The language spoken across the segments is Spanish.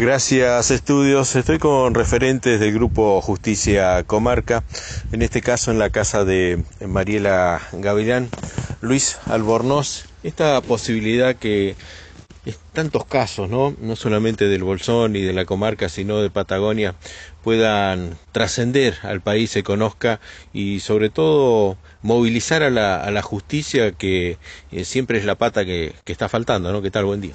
Gracias, estudios. Estoy con referentes del grupo Justicia Comarca, en este caso en la casa de Mariela Gavilán, Luis Albornoz. Esta posibilidad que tantos casos, ¿no? no solamente del Bolsón y de la comarca, sino de Patagonia, puedan trascender al país, se conozca y sobre todo movilizar a la, justicia que eh, siempre es la pata que, que está faltando, ¿no? ¿Qué tal? Buen día.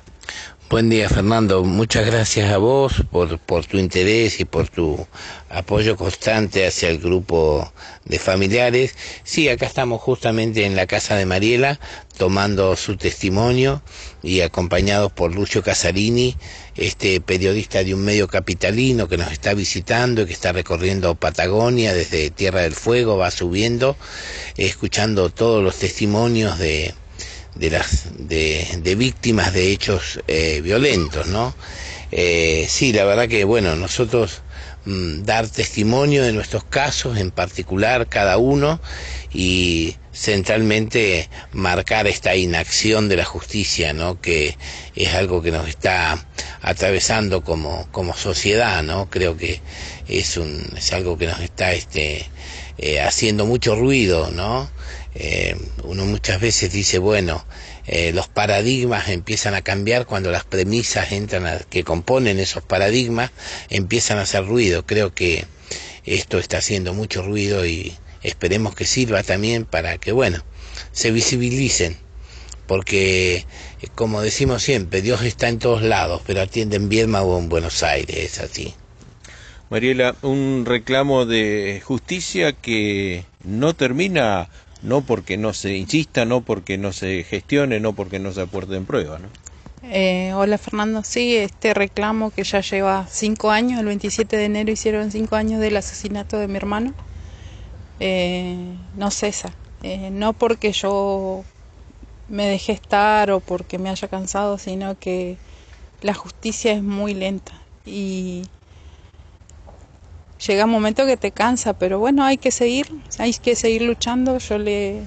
Buen día, Fernando. Muchas gracias a vos por, por tu interés y por tu apoyo constante hacia el grupo de familiares. Sí, acá estamos justamente en la casa de Mariela tomando su testimonio y acompañados por Lucio Casarini, este periodista de un medio capitalino que nos está visitando y que está recorriendo Patagonia desde Tierra del Fuego, va subiendo, escuchando todos los testimonios de de las de, víctimas de hechos eh, violentos, ¿no? Eh, sí, la verdad que bueno, nosotros mm, dar testimonio de nuestros casos, en particular cada uno, y centralmente marcar esta inacción de la justicia, ¿no? Que es algo que nos está atravesando como, como sociedad, ¿no? Creo que es un es algo que nos está este eh, haciendo mucho ruido, ¿no? Eh, uno muchas veces dice, bueno, eh, los paradigmas empiezan a cambiar cuando las premisas entran a, que componen esos paradigmas empiezan a hacer ruido. Creo que esto está haciendo mucho ruido y esperemos que sirva también para que, bueno, se visibilicen. Porque, como decimos siempre, Dios está en todos lados, pero atiende en Viedma o en Buenos Aires, es así. Mariela, un reclamo de justicia que no termina no porque no se insista, no porque no se gestione, no porque no se aporten pruebas, ¿no? Eh, hola Fernando, sí, este reclamo que ya lleva cinco años, el 27 de enero hicieron cinco años del asesinato de mi hermano, eh, no cesa, eh, no porque yo me dejé estar o porque me haya cansado, sino que la justicia es muy lenta. Y llega un momento que te cansa, pero bueno, hay que seguir, hay que seguir luchando. Yo le,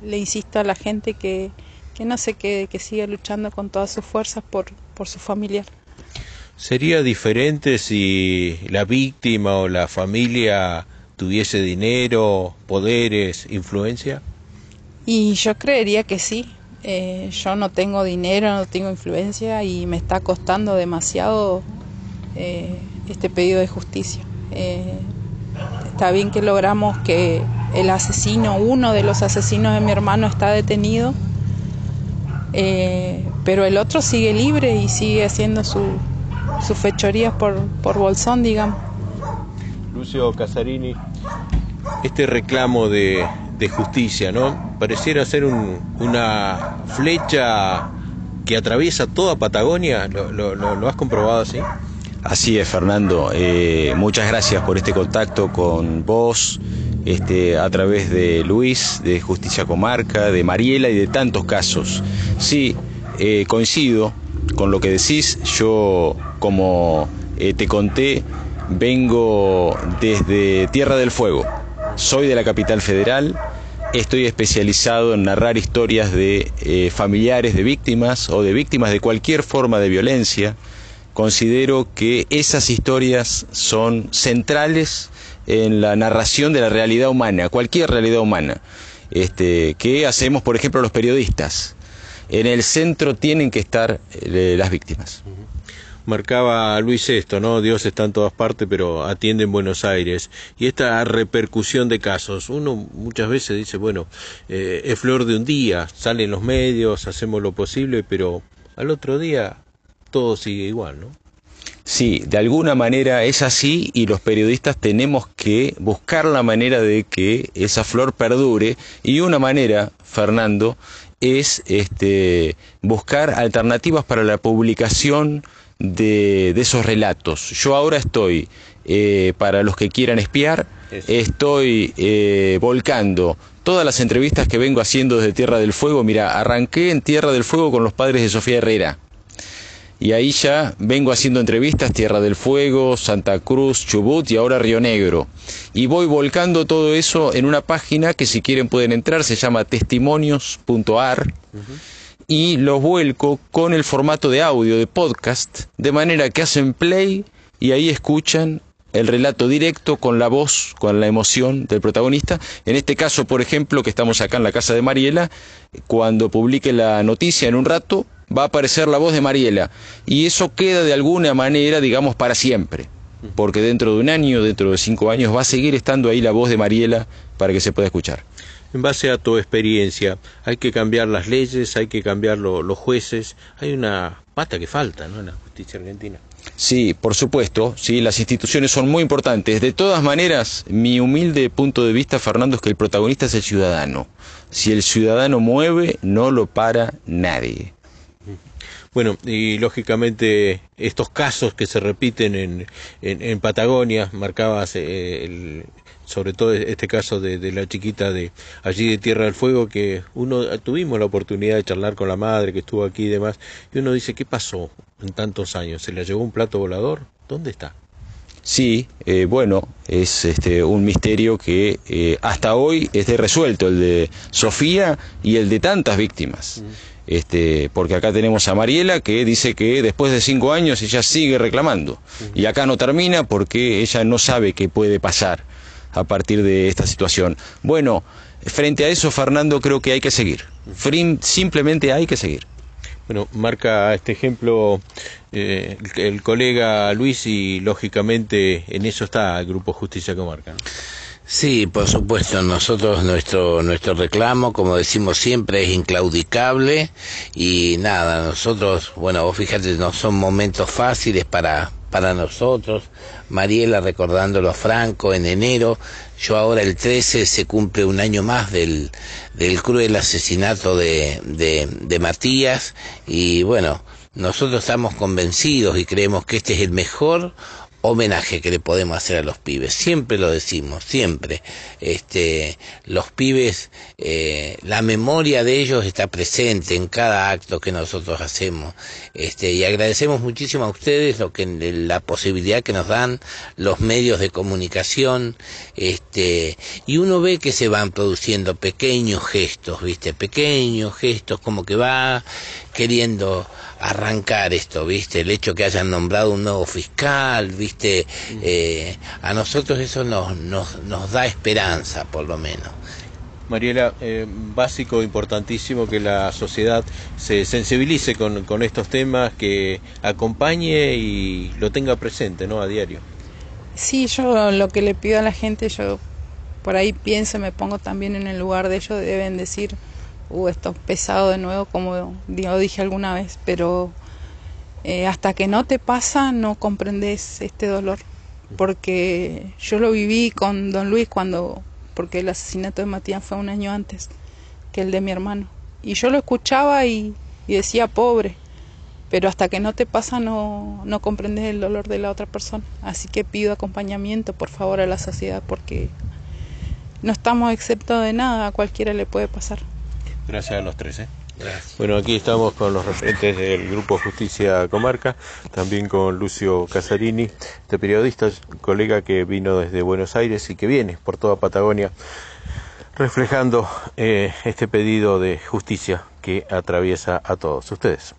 le insisto a la gente que, que no se quede, que siga luchando con todas sus fuerzas por, por su familiar. ¿Sería diferente si la víctima o la familia tuviese dinero, poderes, influencia? Y yo creería que sí. Eh, yo no tengo dinero, no tengo influencia y me está costando demasiado eh, este pedido de justicia. Eh, está bien que logramos que el asesino, uno de los asesinos de mi hermano está detenido, eh, pero el otro sigue libre y sigue haciendo sus fechorías por, por Bolsón, digamos. Lucio Casarini, este reclamo de, justicia, ¿no? Pareciera ser una flecha que atraviesa toda Patagonia, lo has comprobado así? Así es, Fernando. Eh, muchas gracias por este contacto con vos, este, a través de Luis, de Justicia Comarca, de Mariela y de tantos casos. Sí, eh, coincido con lo que decís. Yo, como eh, te conté, vengo desde Tierra del Fuego. Soy de la capital federal. Estoy especializado en narrar historias de familiares de víctimas o de víctimas de cualquier forma de violencia considero que esas historias son centrales en la narración de la realidad humana, cualquier realidad humana, este, que hacemos, por ejemplo, los periodistas. En el centro tienen que estar eh, las víctimas. Marcaba Luis esto, ¿no? Dios está en todas partes, pero atiende en Buenos Aires. Y esta repercusión de casos, uno muchas veces dice, bueno, eh, es flor de un día, salen los medios, hacemos lo posible, pero al otro día todo sigue igual, ¿no? Sí, de alguna manera es así y los periodistas tenemos que buscar la manera de que esa flor perdure y una manera, Fernando, es este, buscar alternativas para la publicación de, esos relatos. Yo ahora estoy, eh, para los que quieran espiar, estoy eh, volcando todas las entrevistas que vengo haciendo desde Tierra del Fuego. Mira, arranqué en Tierra del Fuego con los padres de Sofía Herrera y ahí ya vengo haciendo entrevistas, Tierra del Fuego, Santa Cruz, Chubut y ahora Río Negro. Y voy volcando todo eso en una página que si quieren pueden entrar, se llama testimonios.ar. y los vuelco con el formato de audio, de podcast, de manera que hacen play y ahí escuchan el relato directo con la voz, con la emoción del protagonista. En este caso, por ejemplo, que estamos acá en la casa de Mariela, cuando publique la noticia en un rato, va a aparecer la voz de Mariela. Y eso queda de alguna manera, digamos, para siempre. Porque dentro de un año, dentro de cinco años, va a seguir estando ahí la voz de Mariela para que se pueda escuchar. En base a tu experiencia, hay que cambiar las leyes, hay que cambiar los jueces. Hay una pata que falta ¿no? en la justicia argentina. Sí, por supuesto, sí, las instituciones son muy importantes. De todas maneras, mi humilde punto de vista, Fernando, es que el protagonista es el ciudadano. Si el ciudadano mueve, no lo para nadie. Bueno, y lógicamente estos casos que se repiten en, en, Patagonia, marcabas eh, el, sobre todo este caso de, la chiquita de allí de Tierra del Fuego, que uno tuvimos la oportunidad de charlar con la madre que estuvo aquí y demás, y uno dice, ¿qué pasó en tantos años? ¿Se le llevó un plato volador? ¿Dónde está? Sí, eh, bueno, es este, un misterio que eh, hasta hoy esté resuelto, el de Sofía y el de tantas víctimas. Este, porque acá tenemos a Mariela que dice que después de cinco años ella sigue reclamando. Y acá no termina porque ella no sabe qué puede pasar a partir de esta situación. Bueno, frente a eso, Fernando, creo que hay que seguir. Simplemente hay que seguir. Bueno, marca este ejemplo eh, el, colega Luis y lógicamente en eso está el Grupo Justicia Comarca. Sí, por supuesto, nosotros nuestro nuestro reclamo, como decimos siempre, es inclaudicable y nada, nosotros, bueno, vos fíjate, no son momentos fáciles para para nosotros. Mariela recordándolo a Franco en enero. Yo ahora el 13 se cumple un año más del, del cruel asesinato de, de, de Matías y bueno, nosotros estamos convencidos y creemos que este es el mejor homenaje que le podemos hacer a los pibes. Siempre lo decimos, siempre. Este, los pibes, eh, la memoria de ellos está presente en cada acto que nosotros hacemos. Este, y agradecemos muchísimo a ustedes lo que, la posibilidad que nos dan los medios de comunicación. Este, y uno ve que se van produciendo pequeños gestos, viste, pequeños gestos como que va queriendo arrancar esto, ¿viste? El hecho que hayan nombrado un nuevo fiscal, ¿viste? Eh, a nosotros eso nos, nos, nos da esperanza, por lo menos. Mariela, eh, básico, importantísimo que la sociedad se sensibilice con, con, estos temas, que acompañe y lo tenga presente, ¿no? A diario. Sí, yo lo que le pido a la gente, yo por ahí pienso, me pongo también en el lugar de ellos, deben decir, uh, esto es pesado de nuevo, como yo dije alguna vez, pero eh, hasta que no te pasa no comprendes este dolor, porque yo lo viví con don Luis cuando, porque el asesinato de Matías fue un año antes que el de mi hermano, y yo lo escuchaba y, y decía pobre, pero hasta que no te pasa no, no comprendes el dolor de la otra persona, así que pido acompañamiento por favor a la sociedad porque no estamos exceptos de nada, a cualquiera le puede pasar. Gracias a los tres. ¿eh? Bueno, aquí estamos con los referentes del Grupo Justicia Comarca, también con Lucio Casarini, este periodista, colega que vino desde Buenos Aires y que viene por toda Patagonia reflejando eh, este pedido de justicia que atraviesa a todos ustedes.